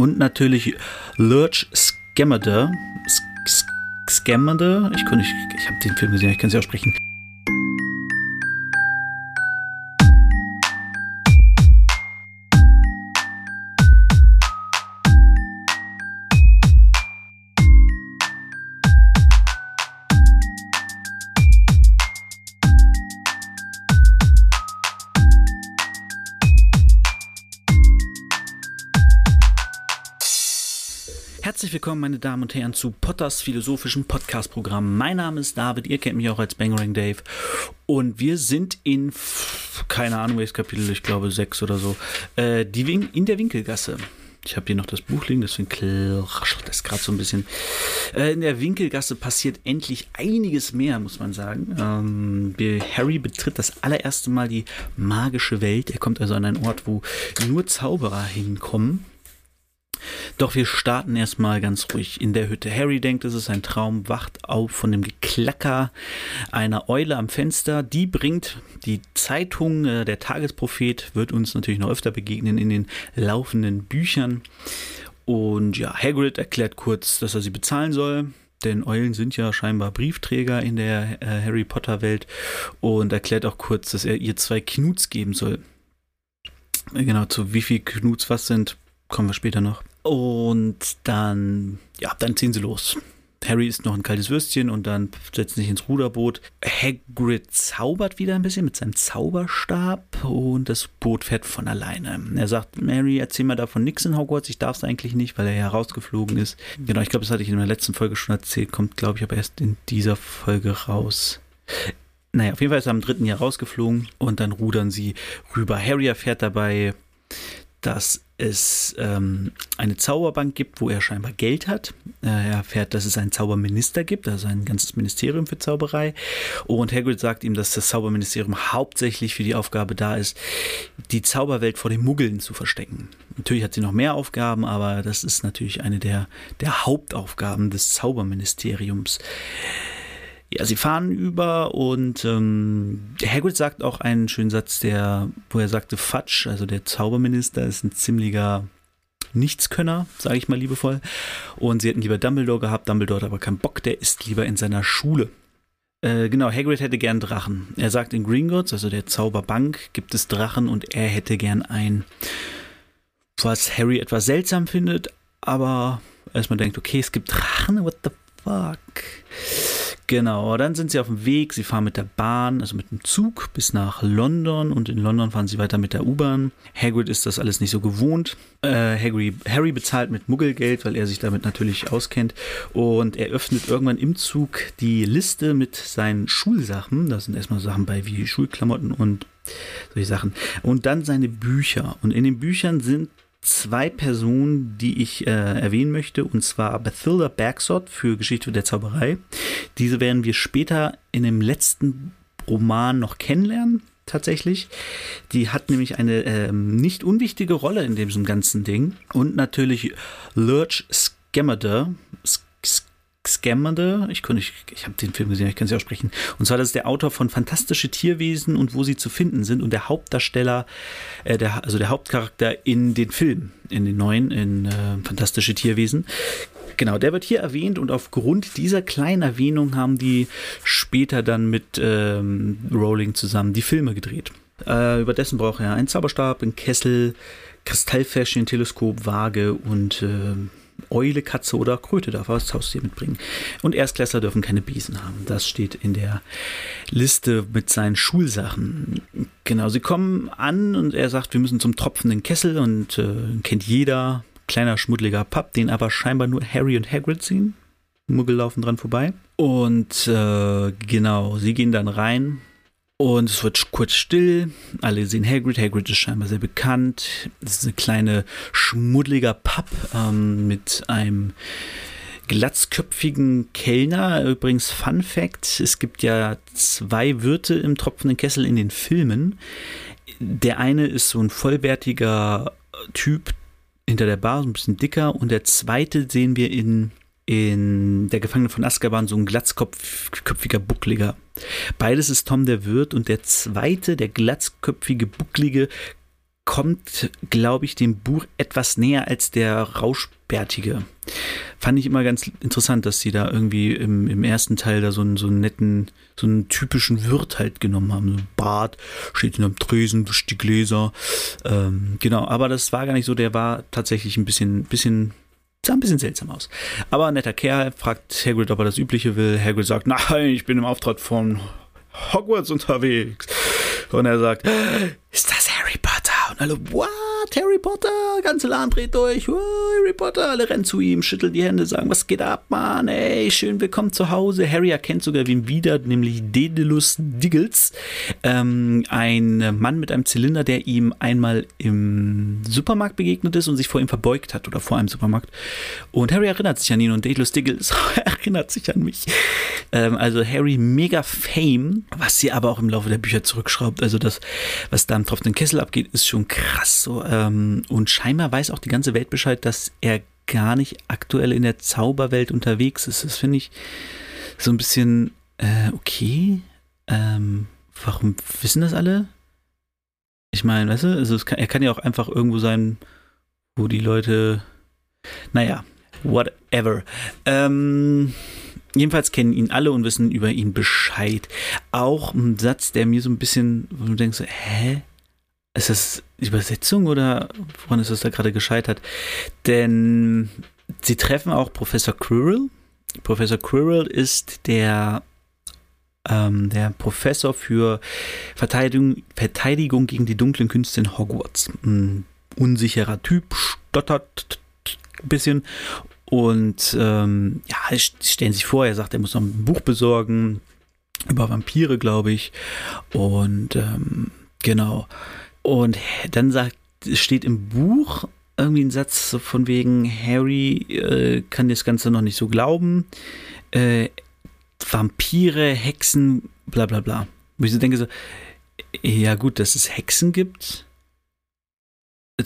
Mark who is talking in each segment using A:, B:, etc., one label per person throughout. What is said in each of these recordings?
A: Und natürlich Lurch Scamander. Scamander? Ich, ich, ich habe den Film gesehen, ich kann es ja aussprechen. Herzlich willkommen, meine Damen und Herren, zu Potters philosophischem Podcast-Programm. Mein Name ist David, ihr kennt mich auch als Bangerang Dave. Und wir sind in, keine Ahnung welches Kapitel, ich glaube sechs oder so, äh, die Win in der Winkelgasse. Ich habe hier noch das Buch liegen, deswegen raschelt das gerade so ein bisschen. Äh, in der Winkelgasse passiert endlich einiges mehr, muss man sagen. Ähm, Harry betritt das allererste Mal die magische Welt. Er kommt also an einen Ort, wo nur Zauberer hinkommen. Doch wir starten erstmal ganz ruhig in der Hütte. Harry denkt, es ist ein Traum, wacht auf von dem Geklacker einer Eule am Fenster. Die bringt die Zeitung, äh, der Tagesprophet wird uns natürlich noch öfter begegnen in den laufenden Büchern. Und ja, Hagrid erklärt kurz, dass er sie bezahlen soll. Denn Eulen sind ja scheinbar Briefträger in der äh, Harry Potter Welt und erklärt auch kurz, dass er ihr zwei Knuts geben soll. Genau, zu wie viel Knuts was sind, kommen wir später noch. Und dann, ja, dann ziehen sie los. Harry isst noch ein kaltes Würstchen und dann setzt sich ins Ruderboot. Hagrid zaubert wieder ein bisschen mit seinem Zauberstab und das Boot fährt von alleine. Er sagt, Mary, erzähl mal davon nichts in Hogwarts, ich darf es eigentlich nicht, weil er ja rausgeflogen ist. Genau, ich glaube, das hatte ich in der letzten Folge schon erzählt, kommt, glaube ich, aber erst in dieser Folge raus. Naja, auf jeden Fall ist er am dritten Jahr rausgeflogen und dann rudern sie rüber. Harry erfährt dabei, dass es ähm, eine Zauberbank gibt, wo er scheinbar Geld hat. Äh, er erfährt, dass es einen Zauberminister gibt, also ein ganzes Ministerium für Zauberei. Und Hagrid sagt ihm, dass das Zauberministerium hauptsächlich für die Aufgabe da ist, die Zauberwelt vor den Muggeln zu verstecken. Natürlich hat sie noch mehr Aufgaben, aber das ist natürlich eine der, der Hauptaufgaben des Zauberministeriums. Ja, sie fahren über und ähm, Hagrid sagt auch einen schönen Satz, der, wo er sagte, Fatsch, also der Zauberminister, ist ein ziemlicher Nichtskönner, sage ich mal liebevoll. Und sie hätten lieber Dumbledore gehabt, Dumbledore hat aber keinen Bock, der ist lieber in seiner Schule. Äh, genau, Hagrid hätte gern Drachen. Er sagt, in Gringotts, also der Zauberbank, gibt es Drachen und er hätte gern einen. Was Harry etwas seltsam findet, aber erstmal denkt, okay, es gibt Drachen, what the fuck? Genau, dann sind sie auf dem Weg. Sie fahren mit der Bahn, also mit dem Zug bis nach London und in London fahren sie weiter mit der U-Bahn. Hagrid ist das alles nicht so gewohnt. Äh, Harry, Harry bezahlt mit Muggelgeld, weil er sich damit natürlich auskennt. Und er öffnet irgendwann im Zug die Liste mit seinen Schulsachen. Da sind erstmal Sachen bei wie Schulklamotten und solche Sachen. Und dann seine Bücher. Und in den Büchern sind zwei Personen, die ich äh, erwähnen möchte, und zwar Bathilda Bergsot für Geschichte der Zauberei. Diese werden wir später in dem letzten Roman noch kennenlernen, tatsächlich. Die hat nämlich eine ähm, nicht unwichtige Rolle in diesem ganzen Ding. Und natürlich Lurch Scamander, Scamander, ich, ich, ich habe den Film gesehen, ich kann es ja aussprechen. Und zwar, das ist der Autor von Fantastische Tierwesen und wo sie zu finden sind und der Hauptdarsteller, äh, der, also der Hauptcharakter in den Filmen, in den neuen, in äh, Fantastische Tierwesen. Genau, der wird hier erwähnt und aufgrund dieser kleinen Erwähnung haben die später dann mit ähm, Rowling zusammen die Filme gedreht. Äh, über dessen braucht er einen Zauberstab, einen Kessel, Kristallfläschchen, Teleskop, Waage und äh, Eule, Katze oder Kröte darf er als Haustier mitbringen. Und Erstklässler dürfen keine Biesen haben. Das steht in der Liste mit seinen Schulsachen. Genau, sie kommen an und er sagt, wir müssen zum tropfenden Kessel und äh, kennt jeder. Kleiner schmuddeliger Pub, den aber scheinbar nur Harry und Hagrid sehen. Muggel laufen dran vorbei. Und äh, genau, sie gehen dann rein und es wird kurz still. Alle sehen Hagrid. Hagrid ist scheinbar sehr bekannt. Es ist eine kleine schmuddeliger Pub ähm, mit einem glatzköpfigen Kellner. Übrigens, Fun Fact: Es gibt ja zwei Wirte im tropfenden Kessel in den Filmen. Der eine ist so ein vollbärtiger Typ hinter der Bar, so ein bisschen dicker. Und der zweite sehen wir in in Der Gefangene von Azkaban so ein glatzköpfiger, buckliger. Beides ist Tom der Wirt und der zweite, der glatzköpfige, bucklige, kommt, glaube ich, dem Buch etwas näher als der Rauschbärtige. Fand ich immer ganz interessant, dass sie da irgendwie im, im ersten Teil da so einen, so einen netten, so einen typischen Wirt halt genommen haben. So ein Bart, steht in einem Tresen, wischt die Gläser. Ähm, genau, aber das war gar nicht so, der war tatsächlich ein bisschen, bisschen sah ein bisschen seltsam aus. Aber ein netter Kerl fragt Hagrid, ob er das Übliche will. Hagrid sagt, nein, ich bin im Auftrag von Hogwarts unterwegs. Und er sagt, ist das Harry Potter? Und alle, what? Harry Potter? Ganze Laden dreht durch. Oh, Harry Potter. Alle rennen zu ihm, schütteln die Hände, sagen, was geht ab, Mann? Ey, schön willkommen zu Hause. Harry erkennt sogar wen wieder, nämlich Daedalus Diggles. Ähm, ein Mann mit einem Zylinder, der ihm einmal im Supermarkt begegnet ist und sich vor ihm verbeugt hat oder vor einem Supermarkt. Und Harry erinnert sich an ihn und Daedalus Diggles erinnert sich an mich. Ähm, also Harry mega Fame, was sie aber auch im Laufe der Bücher zurückschraubt. Also das, was da im tropfenden Kessel abgeht, ist schon krass. So, ähm, und scheinbar weiß auch die ganze Welt Bescheid, dass er gar nicht aktuell in der Zauberwelt unterwegs ist. Das finde ich so ein bisschen äh, okay. Ähm, warum wissen das alle? Ich meine, weißt du, also kann, er kann ja auch einfach irgendwo sein, wo die Leute, naja, whatever. Ähm, jedenfalls kennen ihn alle und wissen über ihn Bescheid. Auch ein Satz, der mir so ein bisschen, wo du denkst, hä? Ist das Übersetzung oder woran ist es da gerade gescheitert? Denn sie treffen auch Professor Quirrell. Professor Quirrell ist der, ähm, der Professor für Verteidigung, Verteidigung gegen die dunklen Künste in Hogwarts. Ein unsicherer Typ, stottert ein bisschen und ähm, ja, stellen sich vor, er sagt, er muss noch ein Buch besorgen über Vampire, glaube ich. Und ähm, genau. Und dann sagt, steht im Buch irgendwie ein Satz von wegen, Harry äh, kann das Ganze noch nicht so glauben. Äh, Vampire, Hexen, bla bla bla. Wo ich so denke so, ja gut, dass es Hexen gibt,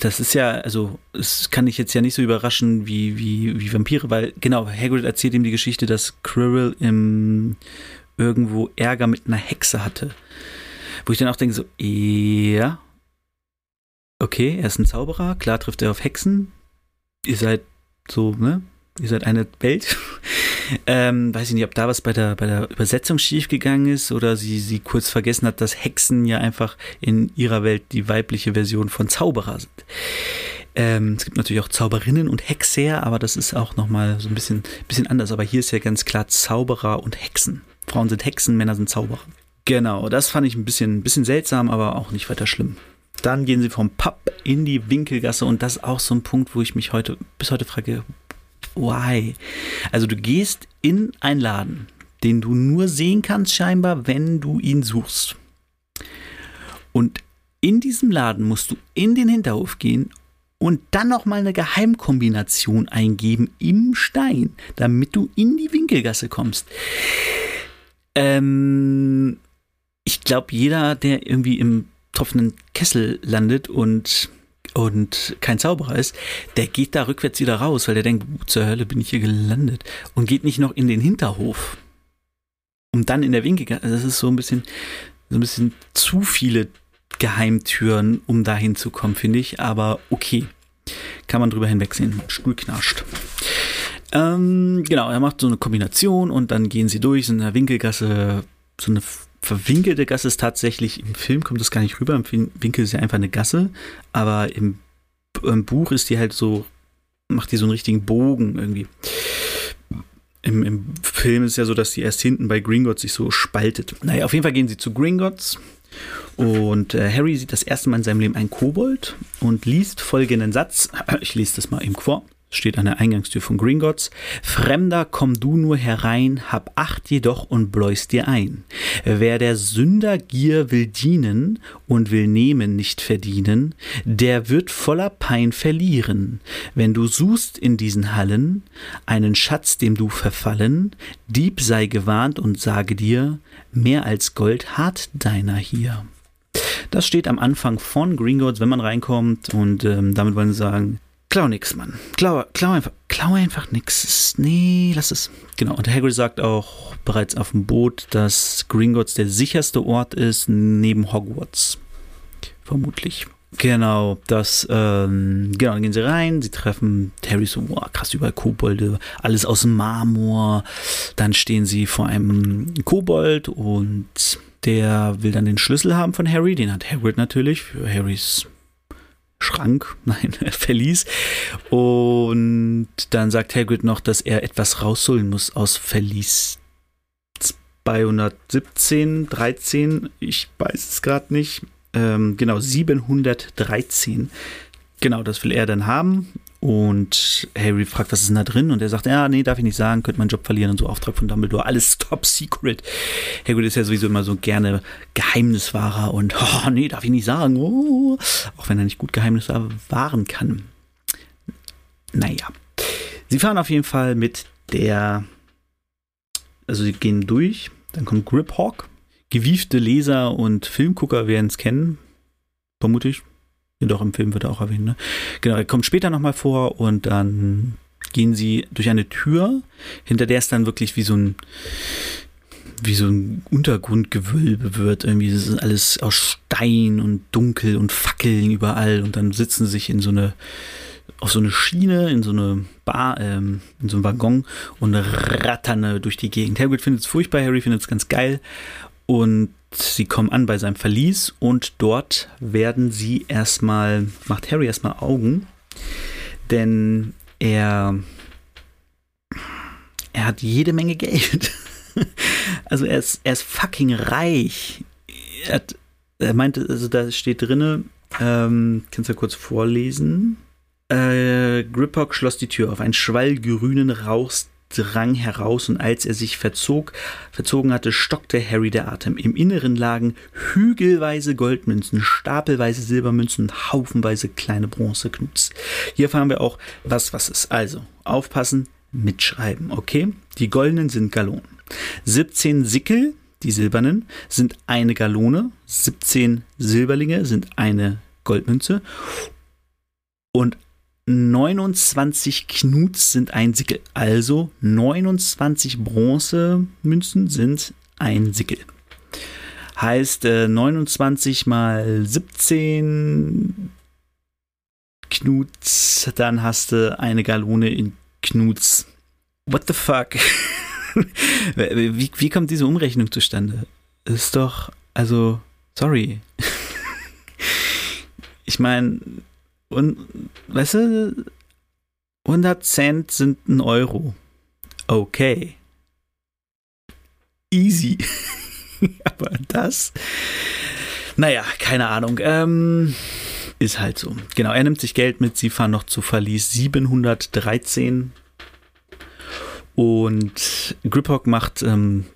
A: das ist ja, also, es kann ich jetzt ja nicht so überraschen wie, wie, wie Vampire, weil, genau, Hagrid erzählt ihm die Geschichte, dass Quirrell im, irgendwo Ärger mit einer Hexe hatte. Wo ich dann auch denke, so, ja, okay, er ist ein Zauberer, klar trifft er auf Hexen. Ihr seid so, ne? Ihr seid eine Welt. ähm, weiß ich nicht, ob da was bei der, bei der Übersetzung schiefgegangen ist oder sie, sie kurz vergessen hat, dass Hexen ja einfach in ihrer Welt die weibliche Version von Zauberer sind. Ähm, es gibt natürlich auch Zauberinnen und Hexer, aber das ist auch nochmal so ein bisschen, bisschen anders. Aber hier ist ja ganz klar Zauberer und Hexen. Frauen sind Hexen, Männer sind Zauberer. Genau, das fand ich ein bisschen, ein bisschen seltsam, aber auch nicht weiter schlimm. Dann gehen sie vom Pub in die Winkelgasse und das ist auch so ein Punkt, wo ich mich heute bis heute frage, why? Also du gehst in einen Laden, den du nur sehen kannst scheinbar, wenn du ihn suchst. Und in diesem Laden musst du in den Hinterhof gehen und dann noch mal eine Geheimkombination eingeben im Stein, damit du in die Winkelgasse kommst. Ähm, ich glaube, jeder, der irgendwie im tropfenden Kessel landet und, und kein Zauberer ist, der geht da rückwärts wieder raus, weil der denkt, zur Hölle bin ich hier gelandet und geht nicht noch in den Hinterhof. Um dann in der Winkel, also das ist so ein bisschen, so ein bisschen zu viele Geheimtüren, um da hinzukommen, finde ich, aber okay. Kann man drüber hinwegsehen. Stuhl knarscht. Ähm, genau, er macht so eine Kombination und dann gehen sie durch, sind in der Winkelgasse, so eine verwinkelte Gasse ist tatsächlich, im Film kommt das gar nicht rüber, im Winkel ist ja einfach eine Gasse, aber im, im Buch ist die halt so, macht die so einen richtigen Bogen irgendwie. Im, Im, Film ist ja so, dass die erst hinten bei Gringotts sich so spaltet. Naja, auf jeden Fall gehen sie zu Gringotts und äh, Harry sieht das erste Mal in seinem Leben einen Kobold und liest folgenden Satz. Ich lese das mal eben vor steht an der Eingangstür von Gringotts. Fremder, komm du nur herein, hab Acht jedoch und bläust dir ein. Wer der Sünder Gier will dienen und will nehmen nicht verdienen, der wird voller Pein verlieren. Wenn du suchst in diesen Hallen einen Schatz, dem du verfallen, Dieb sei gewarnt und sage dir, mehr als Gold hat deiner hier. Das steht am Anfang von Gringotts, wenn man reinkommt und ähm, damit wollen sie sagen, Klau nix, Mann. Klau, klau einfach, klau einfach nix. Nee, lass es. Genau. Und Hagrid sagt auch bereits auf dem Boot, dass Gringotts der sicherste Ort ist neben Hogwarts. Vermutlich. Genau, das, ähm, genau, dann gehen sie rein, sie treffen Terry so, wow, krass, überall Kobolde, alles aus Marmor. Dann stehen sie vor einem Kobold und der will dann den Schlüssel haben von Harry, den hat Hagrid natürlich für Harrys Schrank, nein, Verlies. Und dann sagt Hagrid noch, dass er etwas rausholen muss aus Verlies 217, 13, ich weiß es gerade nicht. Ähm, genau, 713. Genau, das will er dann haben. Und Harry fragt, was ist denn da drin? Und er sagt, ja, nee, darf ich nicht sagen, könnte meinen Job verlieren und so, Auftrag von Dumbledore, alles top secret. Hagrid ist ja sowieso immer so gerne Geheimniswahrer und, oh, nee, darf ich nicht sagen, oh, auch wenn er nicht gut Geheimnisse wahren kann. Naja. Sie fahren auf jeden Fall mit der, also sie gehen durch, dann kommt Griphawk. Gewiefte Leser und Filmgucker werden es kennen, vermute ich. Ja, doch, im Film wird er auch erwähnt. Ne? Genau, er kommt später nochmal vor und dann gehen sie durch eine Tür, hinter der es dann wirklich wie so ein wie so ein Untergrundgewölbe wird. Irgendwie ist alles aus Stein und dunkel und Fackeln überall und dann sitzen sie sich in so eine auf so eine Schiene, in so eine Bar, ähm, in so einen Waggon und rattern durch die Gegend. Hagrid findet es furchtbar, Harry findet es ganz geil und sie kommen an bei seinem Verlies und dort werden sie erstmal, macht Harry erstmal Augen, denn er, er hat jede Menge Geld. also er ist, er ist fucking reich. Er, hat, er meinte, also da steht drinne, ähm, kannst du kurz vorlesen? Äh, Griphock schloss die Tür auf. Ein Schwall grünen Rauchs drang heraus und als er sich verzog, verzogen hatte, stockte Harry der Atem. Im Inneren lagen hügelweise Goldmünzen, stapelweise Silbermünzen und haufenweise kleine Bronzeknuts. Hier erfahren wir auch, was was ist. Also, aufpassen, mitschreiben, okay? Die goldenen sind Gallonen. 17 Sickel, die silbernen, sind eine Gallone. 17 Silberlinge sind eine Goldmünze. Und 29 Knuts sind ein Sickel. Also 29 Bronzemünzen sind ein Sickel. Heißt äh, 29 mal 17 Knuts, dann hast du eine Gallone in Knuts. What the fuck? wie, wie kommt diese Umrechnung zustande? Ist doch, also, sorry. ich meine, und, weißt du, 100 Cent sind ein Euro. Okay. Easy. Aber das, naja, keine Ahnung. Ähm, ist halt so. Genau, er nimmt sich Geld mit. Sie fahren noch zu Verlies 713. Und Griphock macht ähm,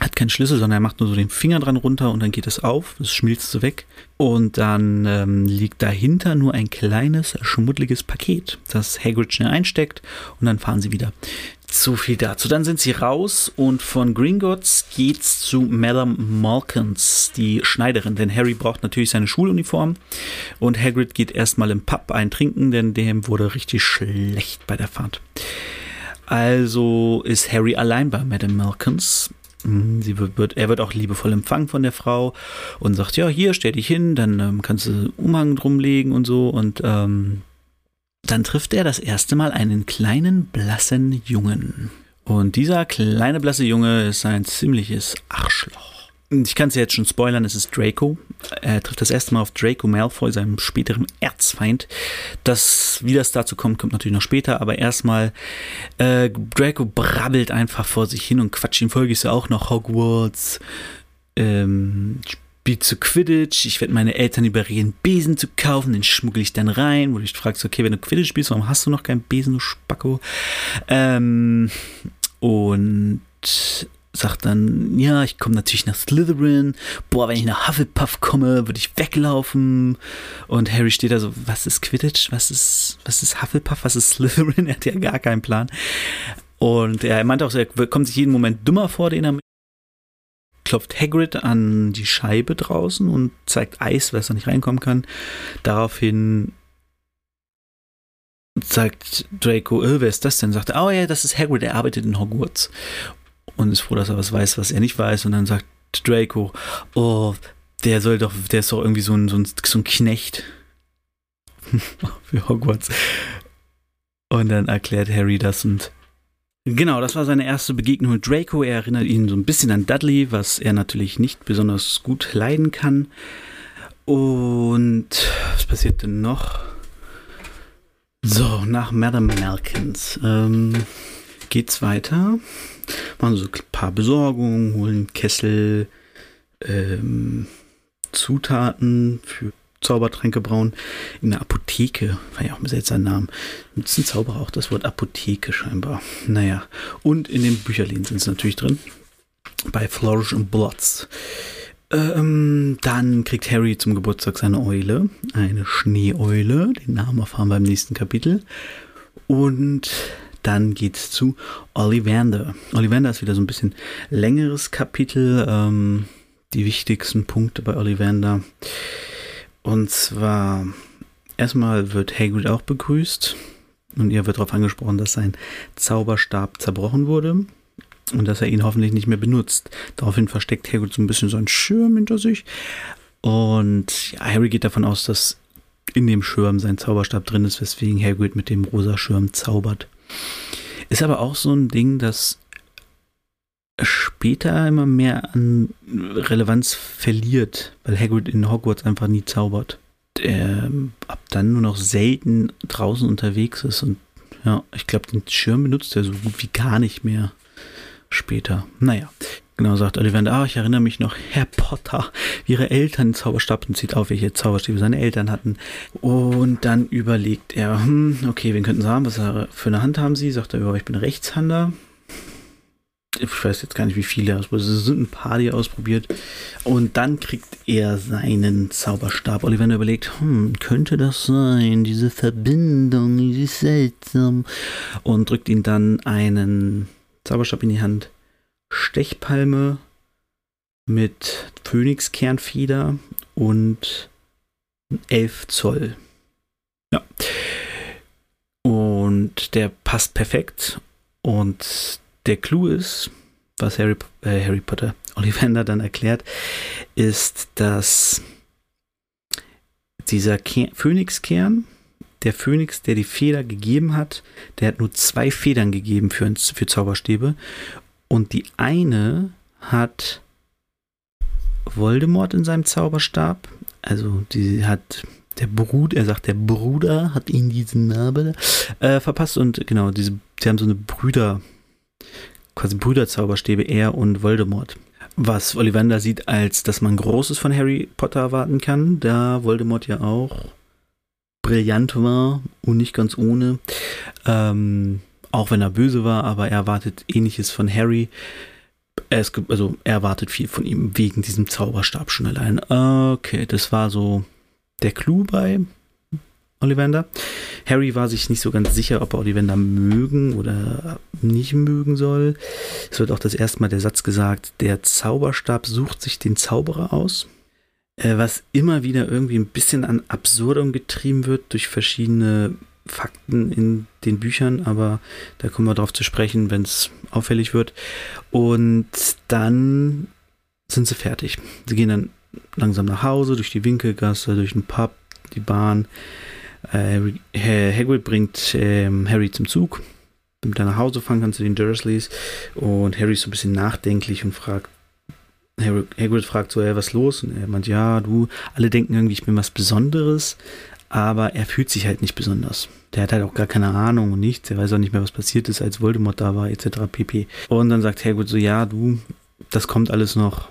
A: hat keinen Schlüssel, sondern er macht nur so den Finger dran runter und dann geht es auf, es schmilzt so weg und dann ähm, liegt dahinter nur ein kleines, schmuddeliges Paket, das Hagrid schnell einsteckt und dann fahren sie wieder. So viel dazu. Dann sind sie raus und von Gringotts geht's zu Madame Malkins, die Schneiderin, denn Harry braucht natürlich seine Schuluniform und Hagrid geht erstmal im Pub eintrinken, denn dem wurde richtig schlecht bei der Fahrt. Also ist Harry allein bei Madame Malkins sie wird, er wird auch liebevoll empfangen von der Frau und sagt, ja, hier, stell dich hin, dann ähm, kannst du Umhang drumlegen und so. Und ähm, dann trifft er das erste Mal einen kleinen, blassen Jungen. Und dieser kleine, blasse Junge ist ein ziemliches Arschloch ich kann es ja jetzt schon spoilern, es ist Draco. Er trifft das erste Mal auf Draco Malfoy, seinem späteren Erzfeind. Das, wie das dazu kommt, kommt natürlich noch später, aber erstmal, äh, Draco brabbelt einfach vor sich hin und quatscht ihm folge ich so auch noch Hogwarts, ähm, spielt zu Quidditch, ich werde meine Eltern überreden, Besen zu kaufen, den schmuggel ich dann rein, wo du dich fragst, okay, wenn du Quidditch spielst, warum hast du noch keinen Besen, du Spacko? Ähm, und sagt dann, ja, ich komme natürlich nach Slytherin. Boah, wenn ich nach Hufflepuff komme, würde ich weglaufen. Und Harry steht da so, was ist Quidditch? Was ist, was ist Hufflepuff? Was ist Slytherin? Er hat ja gar keinen Plan. Und er meinte auch, er kommt sich jeden Moment dümmer vor, den er klopft Hagrid an die Scheibe draußen und zeigt Eis, weil er nicht reinkommen kann. Daraufhin sagt Draco, äh, wer ist das denn? Sagt er, oh ja, das ist Hagrid, er arbeitet in Hogwarts und ist froh, dass er was weiß, was er nicht weiß. Und dann sagt Draco, oh, der soll doch, der ist doch irgendwie so ein, so ein, so ein Knecht. für Hogwarts. Und dann erklärt Harry das und Genau, das war seine erste Begegnung mit Draco. Er erinnert ihn so ein bisschen an Dudley, was er natürlich nicht besonders gut leiden kann. Und was passiert denn noch? So, nach Madame Malkins ähm, geht's weiter. Machen so ein paar Besorgungen, holen Kessel, ähm, Zutaten für Zaubertränke brauen in der Apotheke. War ja auch ein seltsamer Name. Nutzt ein Zauberer auch das Wort Apotheke scheinbar. Naja. Und in den Bücherlehnen sind sie natürlich drin. Bei Flourish and Blots. Ähm, dann kriegt Harry zum Geburtstag seine Eule. Eine Schneeeule. Den Namen erfahren wir im nächsten Kapitel. Und dann geht's zu Ollivander. Ollivander ist wieder so ein bisschen längeres Kapitel. Ähm, die wichtigsten Punkte bei Ollivander. Und zwar, erstmal wird Hagrid auch begrüßt und ihr wird darauf angesprochen, dass sein Zauberstab zerbrochen wurde und dass er ihn hoffentlich nicht mehr benutzt. Daraufhin versteckt Hagrid so ein bisschen so einen Schirm hinter sich und ja, Harry geht davon aus, dass in dem Schirm sein Zauberstab drin ist, weswegen Hagrid mit dem rosa Schirm zaubert. Ist aber auch so ein Ding, das später immer mehr an Relevanz verliert, weil Hagrid in Hogwarts einfach nie zaubert. Der ab dann nur noch selten draußen unterwegs ist und ja, ich glaube, den Schirm benutzt er so gut wie gar nicht mehr später. Naja, genau sagt Ollivander, ah, ich erinnere mich noch, Herr Potter, wie ihre Eltern Zauberstab und zieht auf, welche Zauberstäbe seine Eltern hatten. Und dann überlegt er, hm, okay, wen könnten sie haben, was für eine Hand haben sie? Sagt er, ja, ich bin Rechtshander ich weiß jetzt gar nicht, wie viele er ausprobiert. Es sind ein paar, die er ausprobiert. Und dann kriegt er seinen Zauberstab. Ollivander überlegt, hm, könnte das sein? Diese Verbindung, die ist seltsam. Und drückt ihm dann einen Zauberstab in die Hand. Stechpalme mit Phönixkernfeder und 11 Zoll. Ja. Und der passt perfekt. Und der Clou ist, was Harry, äh, Harry Potter Ollivander dann erklärt, ist, dass dieser Ker Phönixkern, der Phönix, der die Feder gegeben hat, der hat nur zwei Federn gegeben für, für Zauberstäbe. Und die eine hat Voldemort in seinem Zauberstab. Also die hat der Bruder, er sagt, der Bruder hat ihn diesen Namen äh, verpasst und genau, diese, sie haben so eine Brüder, quasi Brüderzauberstäbe, er und Voldemort. Was Ollivander sieht, als dass man Großes von Harry Potter erwarten kann, da Voldemort ja auch brillant war und nicht ganz ohne. Ähm, auch wenn er böse war, aber er erwartet ähnliches von Harry. Er ist, also er erwartet viel von ihm wegen diesem Zauberstab schon allein. Okay, das war so der Clou bei Ollivander. Harry war sich nicht so ganz sicher, ob er Ollivander mögen oder nicht mögen soll. Es wird auch das erste Mal der Satz gesagt, der Zauberstab sucht sich den Zauberer aus. Äh, was immer wieder irgendwie ein bisschen an Absurdum getrieben wird durch verschiedene Fakten in den Büchern, aber da kommen wir drauf zu sprechen, wenn es auffällig wird. Und dann sind sie fertig. Sie gehen dann langsam nach Hause, durch die Winkelgasse, durch den Pub, die Bahn. Äh, Hagrid bringt ähm, Harry zum Zug, damit er nach Hause fahren kann zu den Dursleys. Und Harry ist so ein bisschen nachdenklich und fragt, Harry, Hagrid fragt so, hey, was los? Und er meint, ja, du, alle denken irgendwie, ich bin was Besonderes, aber er fühlt sich halt nicht besonders. Der hat halt auch gar keine Ahnung und nichts. Er weiß auch nicht mehr, was passiert ist, als Voldemort da war, etc. pp. Und dann sagt Hagrid so, ja, du, das kommt alles noch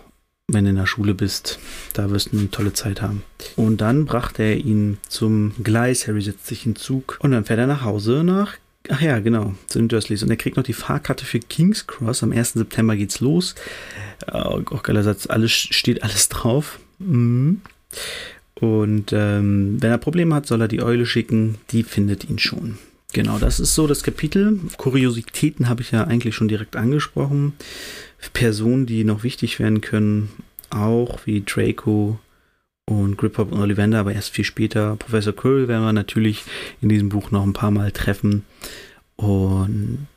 A: wenn du in der Schule bist. Da wirst du eine tolle Zeit haben. Und dann brachte er ihn zum Gleis. Harry setzt sich in Zug und dann fährt er nach Hause nach. Ach ja, genau, zu den Dursleys. Und er kriegt noch die Fahrkarte für King's Cross. Am 1. September geht's los. Auch geiler Satz, alles steht alles drauf. Mhm. Und ähm, wenn er Probleme hat, soll er die Eule schicken. Die findet ihn schon. Genau, das ist so das Kapitel. Kuriositäten habe ich ja eigentlich schon direkt angesprochen. Personen, die noch wichtig werden können, auch wie Draco und Griphopp und Ollivander, aber erst viel später. Professor Quirrell werden wir natürlich in diesem Buch noch ein paar Mal treffen. Und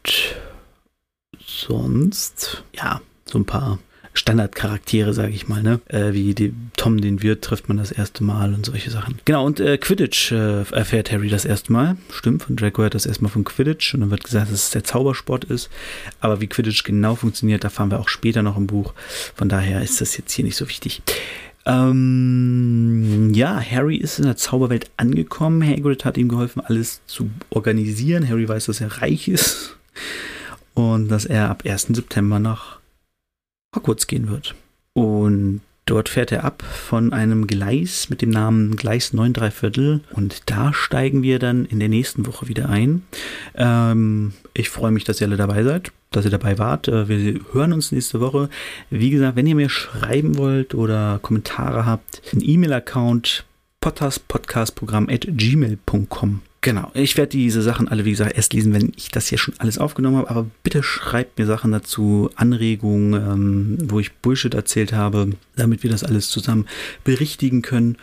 A: sonst, ja, so ein paar Standardcharaktere, sage ich mal, ne? Äh, wie die, Tom den Wirt trifft man das erste Mal und solche Sachen. Genau, und äh, Quidditch äh, erfährt Harry das erste Mal. Stimmt, von Draco hört das erstmal von Quidditch und dann wird gesagt, dass es der Zaubersport ist. Aber wie Quidditch genau funktioniert, da fahren wir auch später noch im Buch. Von daher ist das jetzt hier nicht so wichtig. Ähm, ja, Harry ist in der Zauberwelt angekommen. Hagrid hat ihm geholfen, alles zu organisieren. Harry weiß, dass er reich ist und dass er ab 1. September nach Hogwarts gehen wird. Und dort fährt er ab von einem Gleis mit dem Namen Gleis 9 3 Viertel und da steigen wir dann in der nächsten Woche wieder ein. Ähm, ich freue mich, dass ihr alle dabei seid, dass ihr dabei wart. Äh, wir hören uns nächste Woche. Wie gesagt, wenn ihr mir schreiben wollt oder Kommentare habt, ein E-Mail-Account potterspodcastprogramm at gmail.com. Genau, ich werde diese Sachen alle, wie gesagt, erst lesen, wenn ich das hier schon alles aufgenommen habe. Aber bitte schreibt mir Sachen dazu, Anregungen, ähm, wo ich Bullshit erzählt habe, damit wir das alles zusammen berichtigen können.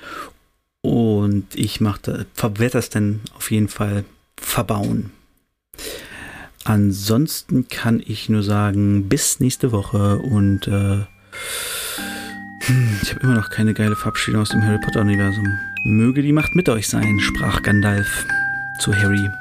A: Und ich mache, werde das dann auf jeden Fall verbauen. Ansonsten kann ich nur sagen, bis nächste Woche und äh, hm, ich habe immer noch keine geile Verabschiedung aus dem Harry Potter Universum. Möge die Macht mit euch sein, sprach Gandalf zu Harry.